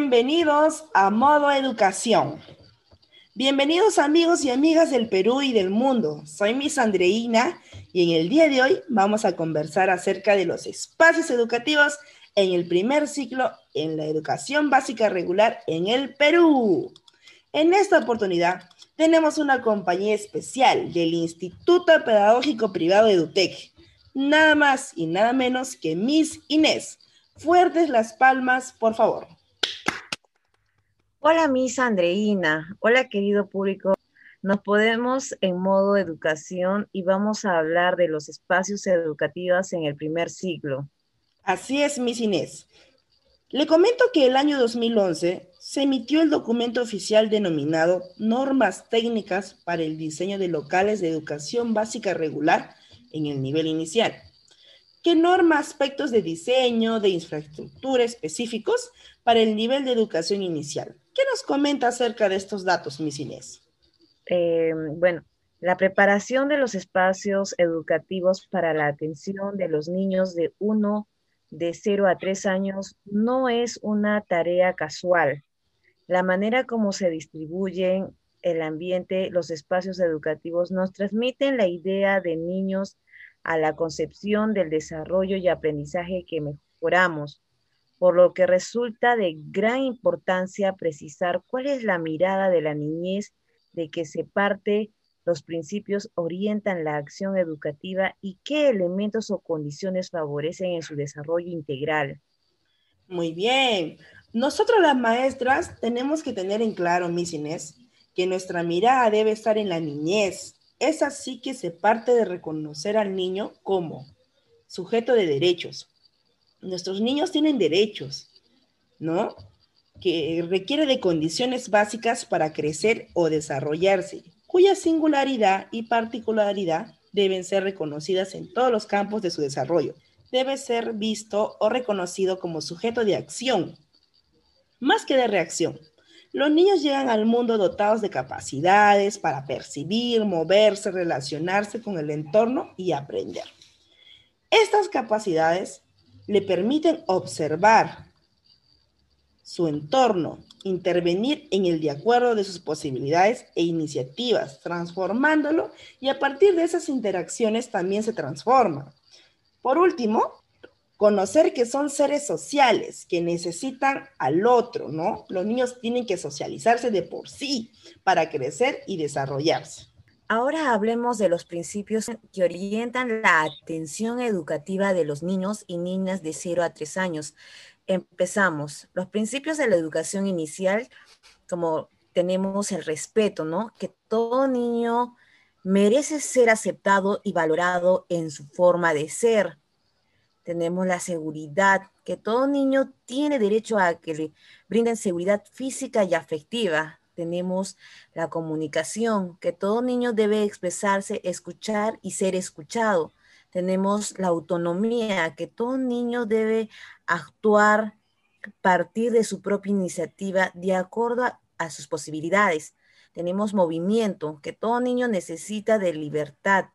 Bienvenidos a Modo Educación. Bienvenidos amigos y amigas del Perú y del mundo. Soy Miss Andreina y en el día de hoy vamos a conversar acerca de los espacios educativos en el primer ciclo en la educación básica regular en el Perú. En esta oportunidad tenemos una compañía especial del Instituto Pedagógico Privado EduTech, nada más y nada menos que Miss Inés. Fuertes las palmas, por favor. Hola, Miss Andreina. Hola, querido público. Nos podemos en modo educación y vamos a hablar de los espacios educativos en el primer siglo. Así es, Miss Inés. Le comento que el año 2011 se emitió el documento oficial denominado Normas Técnicas para el Diseño de Locales de Educación Básica Regular en el nivel inicial, que norma aspectos de diseño, de infraestructura específicos para el nivel de educación inicial. ¿Qué nos comenta acerca de estos datos, Miss Inés? Eh, bueno, la preparación de los espacios educativos para la atención de los niños de 1 de 0 a 3 años no es una tarea casual. La manera como se distribuyen el ambiente, los espacios educativos nos transmiten la idea de niños a la concepción del desarrollo y aprendizaje que mejoramos por lo que resulta de gran importancia precisar cuál es la mirada de la niñez de que se parte los principios orientan la acción educativa y qué elementos o condiciones favorecen en su desarrollo integral. Muy bien. Nosotros las maestras tenemos que tener en claro, Miss Inés, que nuestra mirada debe estar en la niñez. Es así que se parte de reconocer al niño como sujeto de derechos, nuestros niños tienen derechos, ¿no? Que requiere de condiciones básicas para crecer o desarrollarse, cuya singularidad y particularidad deben ser reconocidas en todos los campos de su desarrollo. Debe ser visto o reconocido como sujeto de acción, más que de reacción. Los niños llegan al mundo dotados de capacidades para percibir, moverse, relacionarse con el entorno y aprender. Estas capacidades le permiten observar su entorno, intervenir en el de acuerdo de sus posibilidades e iniciativas, transformándolo y a partir de esas interacciones también se transforma. Por último, conocer que son seres sociales, que necesitan al otro, ¿no? Los niños tienen que socializarse de por sí para crecer y desarrollarse. Ahora hablemos de los principios que orientan la atención educativa de los niños y niñas de 0 a 3 años. Empezamos. Los principios de la educación inicial, como tenemos el respeto, ¿no? Que todo niño merece ser aceptado y valorado en su forma de ser. Tenemos la seguridad, que todo niño tiene derecho a que le brinden seguridad física y afectiva tenemos la comunicación, que todo niño debe expresarse, escuchar y ser escuchado. Tenemos la autonomía, que todo niño debe actuar, partir de su propia iniciativa de acuerdo a, sus posibilidades. Tenemos movimiento, que todo niño necesita de libertad,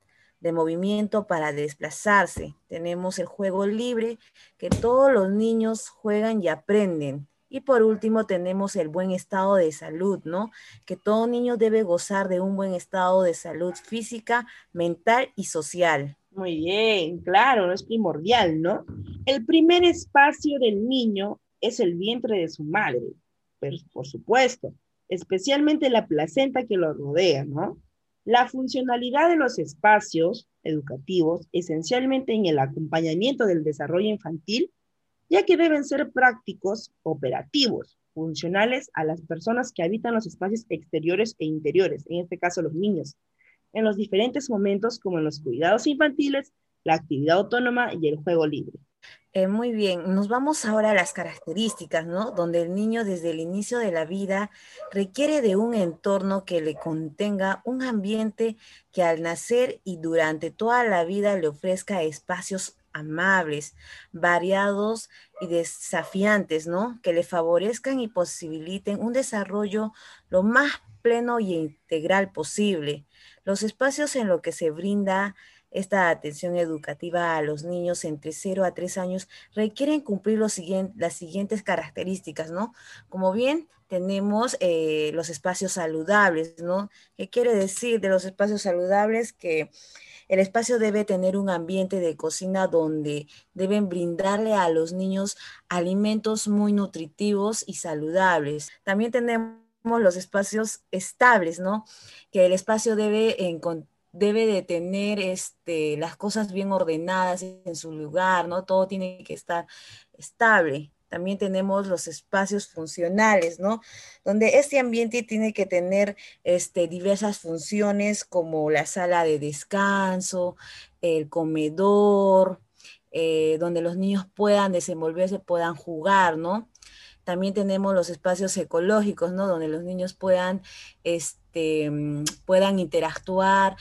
de movimiento para desplazarse. Tenemos el juego libre, que todos los niños juegan y aprenden. Y por último tenemos el buen estado de salud, ¿no? Que todo niño debe gozar de un buen estado de salud física, mental y social. Muy bien, claro, es primordial, ¿no? El primer espacio del niño es el vientre de su madre, pero por supuesto, especialmente la placenta que lo rodea, ¿no? La funcionalidad de los espacios educativos, esencialmente en el acompañamiento del desarrollo infantil, ya que deben ser prácticos, operativos, funcionales a las personas que habitan los espacios exteriores e interiores, en este caso los niños, en los diferentes momentos como en los cuidados infantiles, la actividad autónoma y el juego libre. Eh, muy bien, nos vamos ahora a las características, ¿no? Donde el niño desde el inicio de la vida requiere de un entorno que le contenga un ambiente que al nacer y durante toda la vida le ofrezca espacios amables, variados y desafiantes, ¿no? Que le favorezcan y posibiliten un desarrollo lo más pleno y integral posible. Los espacios en los que se brinda esta atención educativa a los niños entre 0 a 3 años requieren cumplir los las siguientes características, ¿no? Como bien tenemos eh, los espacios saludables, ¿no? ¿Qué quiere decir de los espacios saludables? Que el espacio debe tener un ambiente de cocina donde deben brindarle a los niños alimentos muy nutritivos y saludables. También tenemos los espacios estables, ¿no? Que el espacio debe debe de tener este, las cosas bien ordenadas en su lugar, ¿no? Todo tiene que estar estable. También tenemos los espacios funcionales, ¿no? Donde este ambiente tiene que tener este, diversas funciones como la sala de descanso, el comedor, eh, donde los niños puedan desenvolverse, puedan jugar, ¿no? También tenemos los espacios ecológicos, ¿no? Donde los niños puedan, este, mm, puedan interactuar,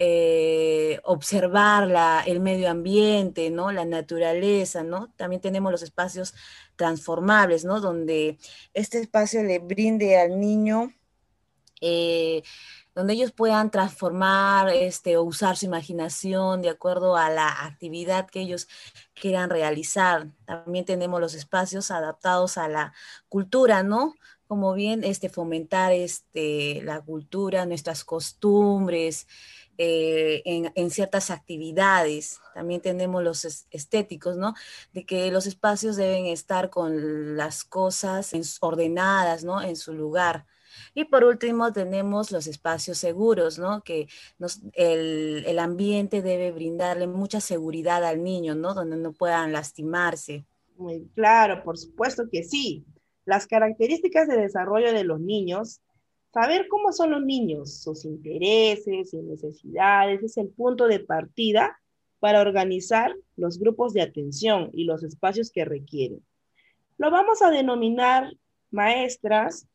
eh, observar la, el medio ambiente, ¿no? La naturaleza, ¿no? También tenemos los espacios transformables, ¿no? Donde este espacio le brinde al niño eh, donde ellos puedan transformar este, o usar su imaginación de acuerdo a la actividad que ellos quieran realizar. También tenemos los espacios adaptados a la cultura, ¿no? Como bien este, fomentar este, la cultura, nuestras costumbres, eh, en, ciertas actividades. También tenemos los estéticos, ¿no? De que los espacios deben estar con las cosas ordenadas, ¿no? En su lugar. Y por último tenemos los espacios seguros, ¿no? Que el, el, ambiente debe brindarle mucha seguridad al niño, ¿no? Donde no puedan lastimarse. Muy claro, por supuesto que sí. Las características de desarrollo de los niños, saber cómo son los niños, sus intereses y necesidades, es el punto de partida para organizar los grupos de atención y los espacios que requieren. Lo vamos a denominar maestras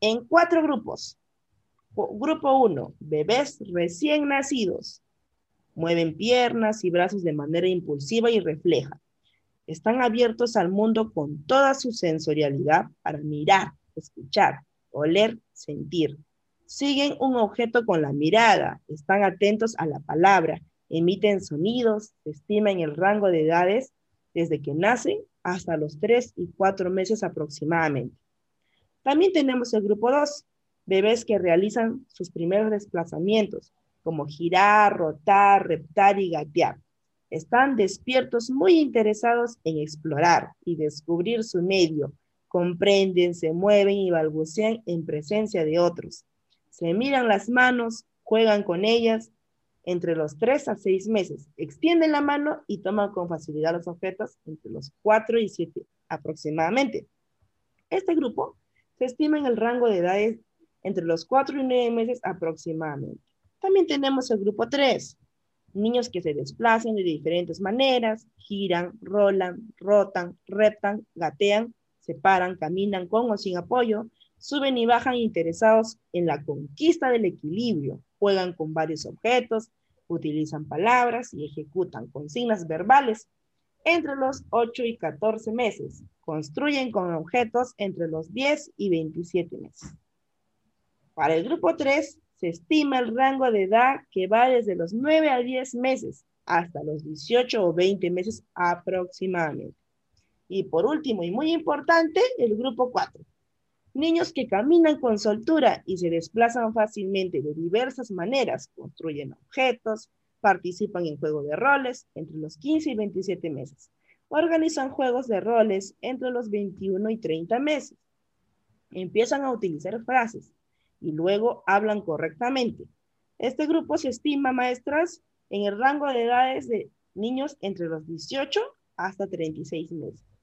en cuatro grupos. Grupo 1, bebés recién nacidos. Mueven piernas y brazos de manera impulsiva y refleja. Están abiertos al mundo con toda su sensorialidad para mirar, escuchar, oler, sentir. Siguen un objeto con la mirada, están atentos a la palabra, emiten sonidos, estiman el rango de edades desde que nacen hasta los tres y cuatro meses aproximadamente. También tenemos el grupo 2, bebés que realizan sus primeros desplazamientos, como girar, rotar, reptar y gatear. Están despiertos, muy interesados en explorar y descubrir su medio. Comprenden, se mueven y balbucean en presencia de otros. Se miran las manos, juegan con ellas entre los 3 a 6 meses. Extienden la mano y toman con facilidad los objetos entre los 4 y 7 aproximadamente. Este grupo se estima en el rango de edades entre los 4 y 9 meses aproximadamente. También tenemos el grupo 3, niños que se desplazan de diferentes maneras, giran, rolan, rotan, reptan, gatean, se paran, caminan con o sin apoyo, suben y bajan interesados en la conquista del equilibrio, juegan con varios objetos, utilizan palabras y ejecutan consignas verbales entre los 8 y 14 meses. Construyen con objetos entre los 10 y 27 meses. Para el grupo 3, se estima el rango de edad que va desde los 9 a 10 meses hasta los 18 o 20 meses aproximadamente. Y por último, y muy importante, el grupo 4. Niños que caminan con soltura y se desplazan fácilmente de diversas maneras, construyen objetos, participan en juego de roles entre los 15 y 27 meses. Organizan juegos de roles entre los 21 y 30 meses. Empiezan a utilizar frases y luego hablan correctamente. Este grupo se estima, maestras, en el rango de edades de niños entre los 18 hasta 36 meses.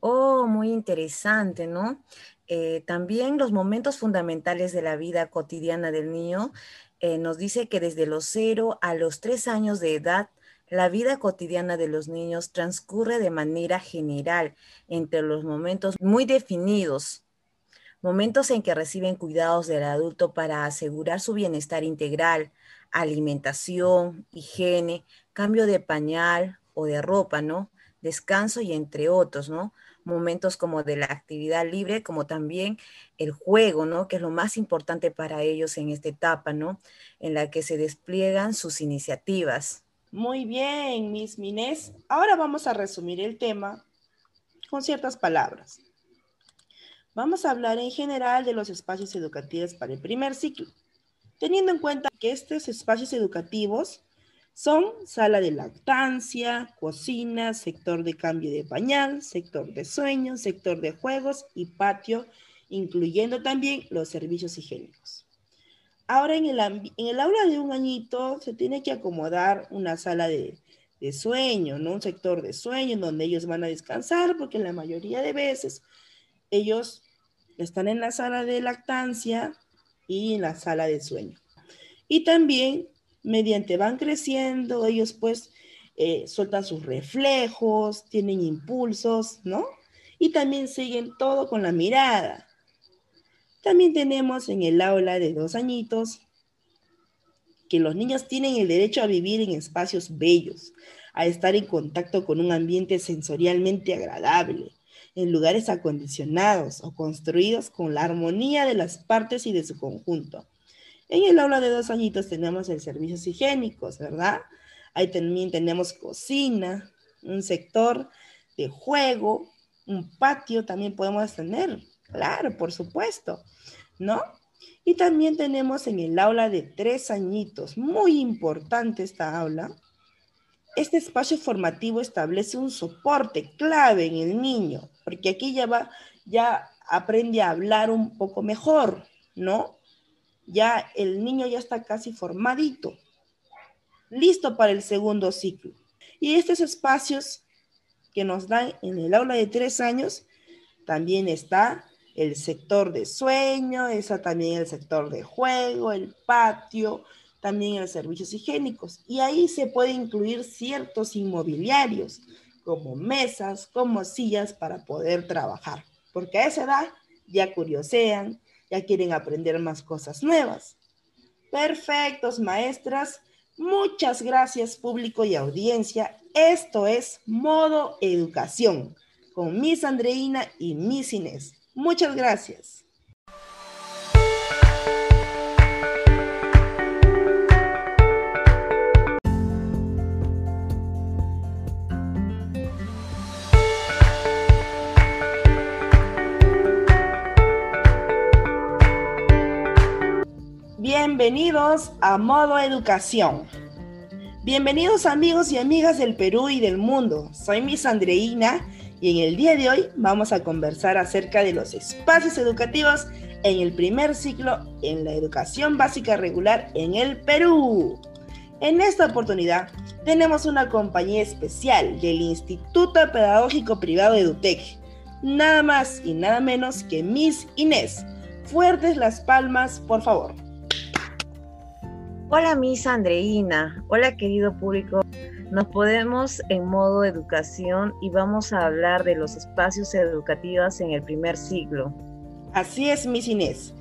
Oh, muy interesante, ¿no? Eh, también los momentos fundamentales de la vida cotidiana del niño eh, nos dice que desde los 0 a los 3 años de edad, la vida cotidiana de los niños transcurre de manera general entre los momentos muy definidos, momentos en que reciben cuidados del adulto para asegurar su bienestar integral, alimentación, higiene, cambio de pañal o de ropa, ¿no? Descanso y entre otros, ¿no? Momentos como de la actividad libre, como también el juego, ¿no? Que es lo más importante para ellos en esta etapa, ¿no? En la que se despliegan sus iniciativas. Muy bien, Miss Minés. Ahora vamos a resumir el tema con ciertas palabras. Vamos a hablar en general de los espacios educativos para el primer ciclo, teniendo en cuenta que estos espacios educativos son sala de lactancia, cocina, sector de cambio de pañal, sector de sueño, sector de juegos y patio, incluyendo también los servicios higiénicos. Ahora en el, en el aula de un añito se tiene que acomodar una sala de, de sueño, ¿no? Un sector de sueño en donde ellos van a descansar, porque la mayoría de veces ellos están en la sala de lactancia y en la sala de sueño. Y también, mediante van creciendo, ellos pues eh, sueltan sus reflejos, tienen impulsos, ¿no? Y también siguen todo con la mirada. También tenemos en el aula de dos añitos que los niños tienen el derecho a vivir en espacios bellos, a estar en contacto con un ambiente sensorialmente agradable, en lugares acondicionados o construidos con la armonía de las partes y de su conjunto. En el aula de dos añitos tenemos el servicios higiénicos, ¿verdad? Ahí también tenemos cocina, un sector de juego, un patio también podemos tener. Claro, por supuesto, ¿no? Y también tenemos en el aula de tres añitos, muy importante esta aula. Este espacio formativo establece un soporte clave en el niño, porque aquí ya va, ya aprende a hablar un poco mejor, ¿no? Ya el niño ya está casi formadito, listo para el segundo ciclo. Y estos espacios que nos dan en el aula de tres años, también está el sector de sueño, está también el sector de juego, el patio, también los servicios higiénicos. Y ahí se puede incluir ciertos inmobiliarios, como mesas, como sillas para poder trabajar. Porque a esa edad ya curiosean, ya quieren aprender más cosas nuevas. Perfectos, maestras. Muchas gracias, público y audiencia. Esto es Modo Educación con Miss Andreina y Miss Inés. Muchas gracias. Bienvenidos a Modo Educación. Bienvenidos amigos y amigas del Perú y del mundo. Soy Miss Andreina y en el día de hoy vamos a conversar acerca de los espacios educativos en el primer ciclo en la educación básica regular en el Perú. En esta oportunidad tenemos una compañía especial del Instituto Pedagógico Privado EduTech, nada más y nada menos que Miss Inés. Fuertes las palmas, por favor. Hola Miss Andreina, hola querido público nos podemos en modo educación y vamos a hablar de los espacios educativos en el primer siglo. Así es, Miss Inés.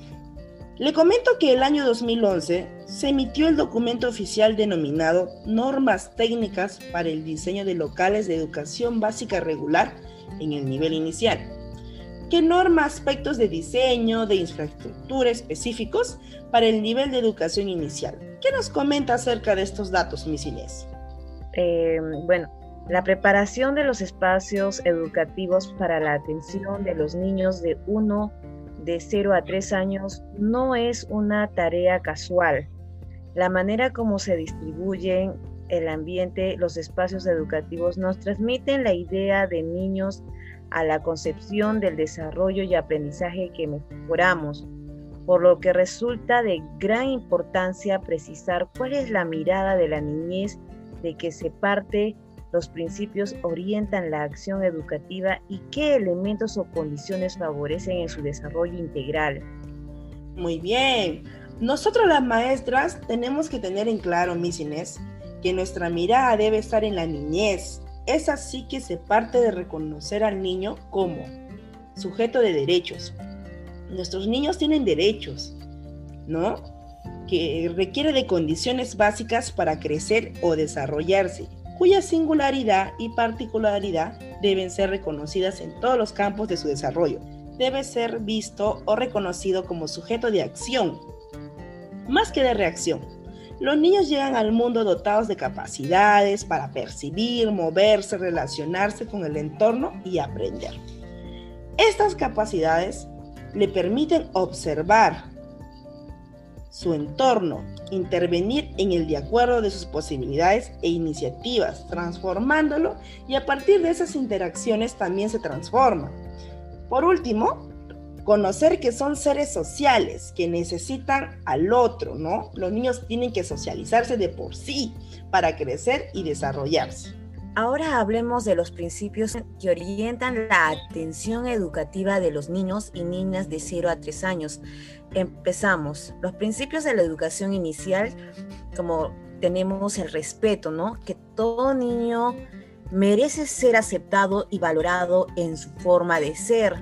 Le comento que el año 2011 se emitió el documento oficial denominado Normas Técnicas para el Diseño de Locales de Educación Básica Regular en el nivel inicial, que norma aspectos de diseño, de infraestructura específicos para el nivel de educación inicial. ¿Qué nos comenta acerca de estos datos, Miss Inés? Eh, bueno, la preparación de los espacios educativos para la atención de los niños de 1, de 0 a 3 años no es una tarea casual. La manera como se distribuyen el ambiente, los espacios educativos nos transmiten la idea de niños a la concepción del desarrollo y aprendizaje que mejoramos, por lo que resulta de gran importancia precisar cuál es la mirada de la niñez de que se parte los principios orientan la acción educativa y qué elementos o condiciones favorecen en su desarrollo integral. Muy bien. Nosotros las maestras tenemos que tener en claro, Miss Inés, que nuestra mirada debe estar en la niñez. Es así que se parte de reconocer al niño como sujeto de derechos. Nuestros niños tienen derechos, ¿no? que requiere de condiciones básicas para crecer o desarrollarse, cuya singularidad y particularidad deben ser reconocidas en todos los campos de su desarrollo. Debe ser visto o reconocido como sujeto de acción, más que de reacción. Los niños llegan al mundo dotados de capacidades para percibir, moverse, relacionarse con el entorno y aprender. Estas capacidades le permiten observar su entorno, intervenir en el de acuerdo de sus posibilidades e iniciativas, transformándolo y a partir de esas interacciones también se transforma. Por último, conocer que son seres sociales, que necesitan al otro, ¿no? Los niños tienen que socializarse de por sí para crecer y desarrollarse. Ahora hablemos de los principios que orientan la atención educativa de los niños y niñas de 0 a 3 años. Empezamos. Los principios de la educación inicial, como tenemos el respeto, ¿no? Que todo niño merece ser aceptado y valorado en su forma de ser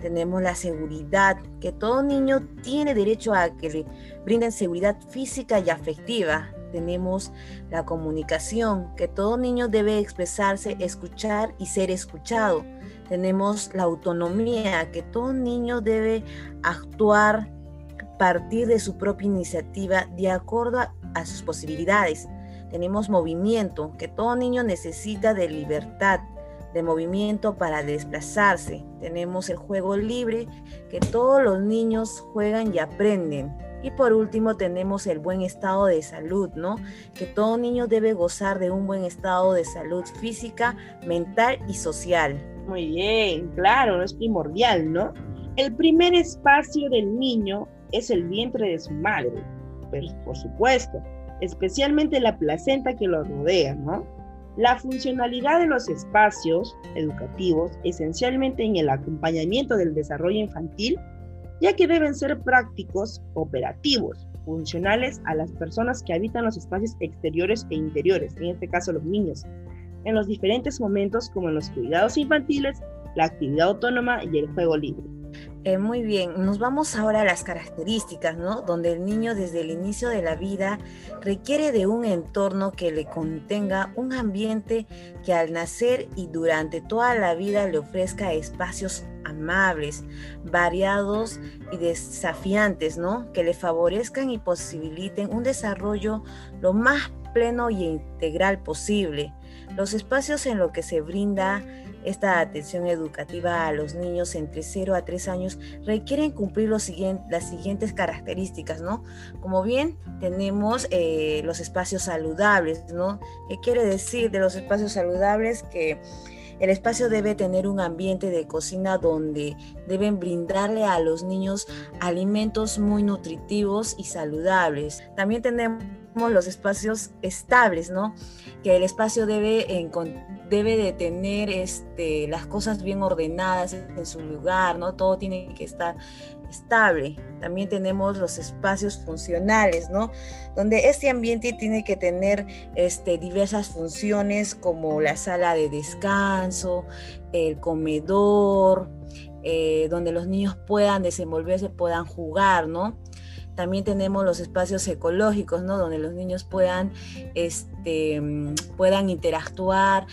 tenemos la seguridad, que todo niño tiene derecho a que le brinden seguridad física y afectiva. Tenemos la comunicación, que todo niño debe expresarse, escuchar y ser escuchado. Tenemos la autonomía, que todo niño debe actuar partir de su propia iniciativa de acuerdo a, a sus posibilidades. Tenemos movimiento, que todo niño necesita de libertad, de movimiento para desplazarse. Tenemos el juego libre, que todos los niños juegan y aprenden. Y por último tenemos el buen estado de salud, ¿no? Que todo niño debe gozar de un buen estado de salud física, mental y social. Muy bien, claro, es primordial, ¿no? El primer espacio del niño es el vientre de su madre, pero por supuesto, especialmente la placenta que lo rodea, ¿no? La funcionalidad de los espacios educativos, esencialmente en el acompañamiento del desarrollo infantil, ya que deben ser prácticos, operativos, funcionales a las personas que habitan los espacios exteriores e interiores, en este caso los niños, en los diferentes momentos como en los cuidados infantiles, la actividad autónoma y el juego libre. Eh, muy bien, nos vamos ahora a las características, ¿no? Donde el niño desde el inicio de la vida requiere de un entorno que le contenga un ambiente que al nacer y durante toda la vida le ofrezca espacios amables, variados y desafiantes, ¿no? Que le favorezcan y posibiliten un desarrollo lo más pleno y integral posible. Los espacios en los que se brinda esta atención educativa a los niños entre 0 a 3 años requieren cumplir los las siguientes características, ¿no? Como bien tenemos eh, los espacios saludables, ¿no? ¿Qué quiere decir de los espacios saludables? Que el espacio debe tener un ambiente de cocina donde deben brindarle a los niños alimentos muy nutritivos y saludables. También tenemos los espacios estables, ¿no? Que el espacio debe, debe de tener este, las cosas bien ordenadas en su lugar, ¿no? Todo tiene que estar estable. También tenemos los espacios funcionales, ¿no? Donde este ambiente tiene que tener este, diversas funciones como la sala de descanso, el comedor, eh, donde los niños puedan desenvolverse, puedan jugar, ¿no? También tenemos los espacios ecológicos, ¿no? Donde los niños puedan, este, puedan interactuar,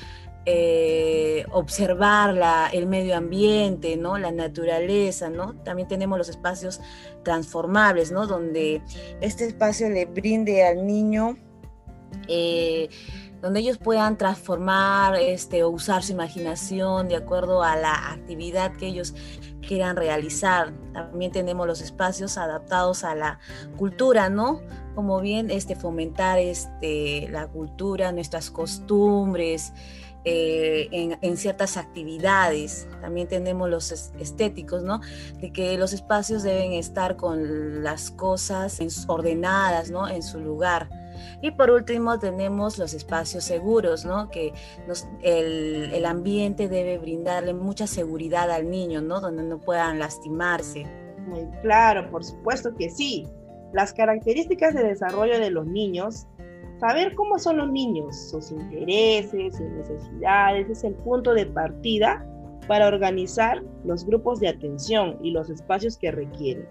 eh, observar la, el medio ambiente, ¿no? La naturaleza, ¿no? También tenemos los espacios transformables, ¿no? Donde este espacio le brinde al niño eh, donde ellos puedan transformar este, o usar su imaginación de acuerdo a la actividad que ellos quieran realizar. También tenemos los espacios adaptados a la cultura, ¿no? Como bien este, fomentar este, la cultura, nuestras costumbres, eh, en, ciertas actividades. También tenemos los estéticos, ¿no? De que los espacios deben estar con las cosas ordenadas, ¿no? En su lugar. Y por último tenemos los espacios seguros, ¿no? Que el, el, ambiente debe brindarle mucha seguridad al niño, ¿no? Donde no puedan lastimarse. Muy claro, por supuesto que sí. Las características de desarrollo de los niños, saber cómo son los niños, sus intereses, sus necesidades, es el punto de partida para organizar los grupos de atención y los espacios que requieren.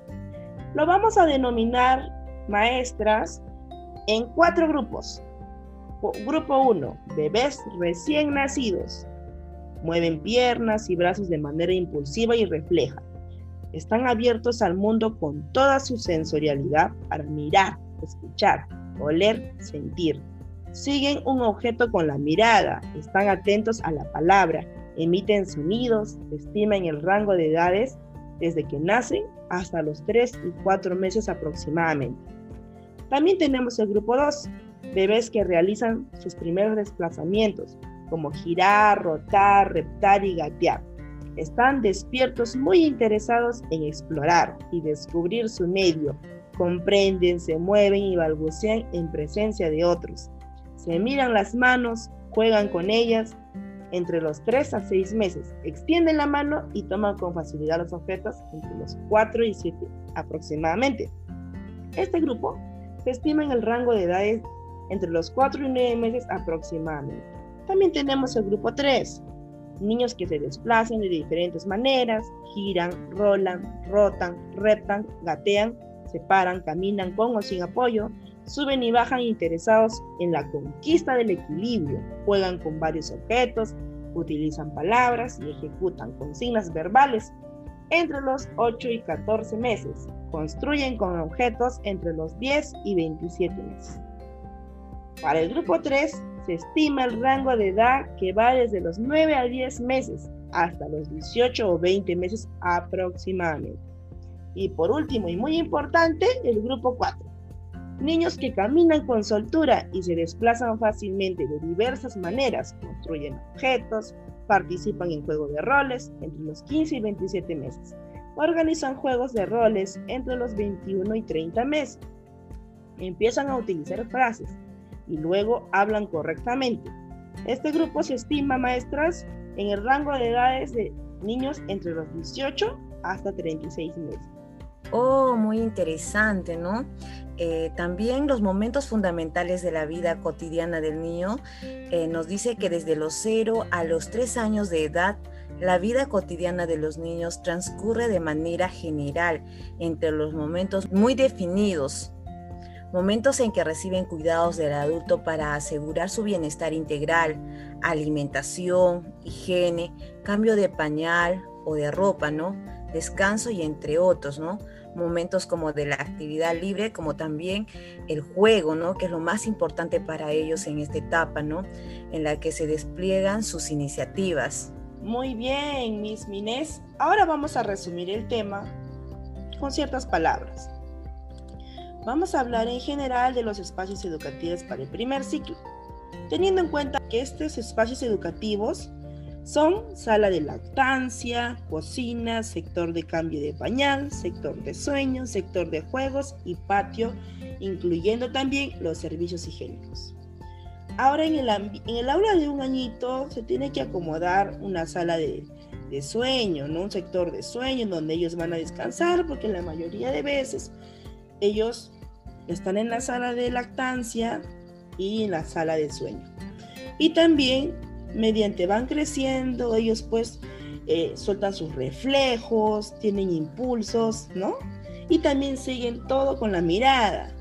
Lo vamos a denominar maestras en cuatro grupos. Grupo 1, bebés recién nacidos. Mueven piernas y brazos de manera impulsiva y refleja. Están abiertos al mundo con toda su sensorialidad para mirar, escuchar, oler, sentir. Siguen un objeto con la mirada, están atentos a la palabra, emiten sonidos, estiman el rango de edades desde que nacen hasta los 3 y 4 meses aproximadamente. También tenemos el grupo 2, bebés que realizan sus primeros desplazamientos, como girar, rotar, reptar y gatear. Están despiertos muy interesados en explorar y descubrir su medio. Comprenden, se mueven y balbucean en presencia de otros. Se miran las manos, juegan con ellas entre los 3 a 6 meses. Extienden la mano y toman con facilidad los objetos entre los 4 y 7 aproximadamente. Este grupo se estima en el rango de edades entre los 4 y 9 meses aproximadamente. También tenemos el grupo 3, niños que se desplazan de diferentes maneras, giran, rolan, rotan, reptan, gatean, se paran, caminan con o sin apoyo, suben y bajan interesados en la conquista del equilibrio, juegan con varios objetos, utilizan palabras y ejecutan consignas verbales entre los 8 y 14 meses, construyen con objetos entre los 10 y 27 meses. Para el grupo 3 se estima el rango de edad que va desde los 9 a 10 meses hasta los 18 o 20 meses aproximadamente. Y por último y muy importante, el grupo 4. Niños que caminan con soltura y se desplazan fácilmente de diversas maneras, construyen objetos, participan en juegos de roles entre los 15 y 27 meses, organizan juegos de roles entre los 21 y 30 meses, empiezan a utilizar frases y luego hablan correctamente. Este grupo se estima, maestras, en el rango de edades de niños entre los 18 hasta 36 meses. Oh, muy interesante, ¿no? Eh, también los momentos fundamentales de la vida cotidiana del niño eh, nos dice que desde los 0 a los 3 años de edad, la vida cotidiana de los niños transcurre de manera general entre los momentos muy definidos, momentos en que reciben cuidados del adulto para asegurar su bienestar integral, alimentación, higiene, cambio de pañal o de ropa, ¿no? Descanso y entre otros, ¿no? momentos como de la actividad libre, como también el juego, ¿no? Que es lo más importante para ellos en esta etapa, ¿no? En la que se despliegan sus iniciativas. Muy bien, Miss Minés. Ahora vamos a resumir el tema con ciertas palabras. Vamos a hablar en general de los espacios educativos para el primer ciclo, teniendo en cuenta que estos espacios educativos son sala de lactancia, cocina, sector de cambio de pañal, sector de sueño, sector de juegos y patio, incluyendo también los servicios higiénicos. Ahora en el, en el aula de un añito se tiene que acomodar una sala de, sueño, ¿no? un sector de sueño en donde ellos van a descansar, porque la mayoría de veces ellos están en la sala de lactancia y en la sala de sueño. Y también mediante van creciendo, ellos pues eh, sueltan sus reflejos, tienen impulsos, ¿no? Y también siguen todo con la mirada.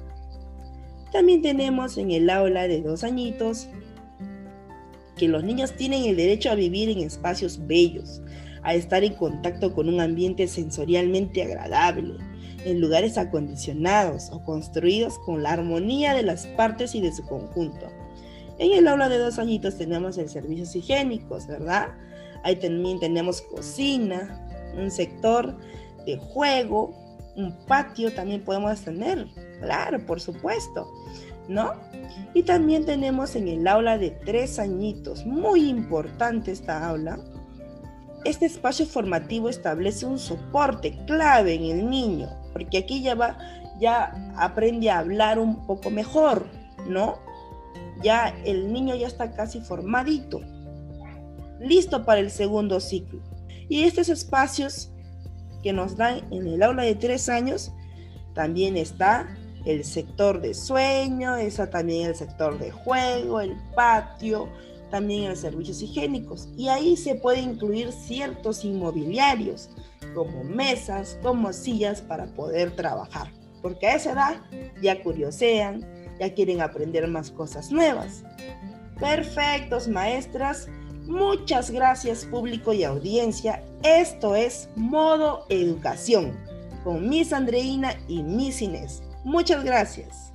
También tenemos en el aula de dos añitos que los niños tienen el derecho a vivir en espacios bellos, a estar en contacto con un ambiente sensorialmente agradable, en lugares acondicionados o construidos con la armonía de las partes y de su conjunto en el aula de dos añitos tenemos el servicios higiénicos, ¿verdad? Ahí también tenemos cocina, un sector de juego, un patio también podemos tener, claro, por supuesto, ¿no? Y también tenemos en el aula de tres añitos, muy importante esta aula, este espacio formativo establece un soporte clave en el niño, porque aquí ya va, ya aprende a hablar un poco mejor, ¿no? ya el niño ya está casi formadito, listo para el segundo ciclo. Y estos espacios que nos dan en el aula de tres años, también está el sector de sueño, está también el sector de juego, el patio, también los servicios higiénicos. Y ahí se puede incluir ciertos inmobiliarios, como mesas, como sillas para poder trabajar. Porque a esa edad ya curiosean, ya quieren aprender más cosas nuevas. Perfectos, maestras. Muchas gracias público y audiencia. Esto es Modo Educación con Miss Andreina y Miss Inés. Muchas gracias.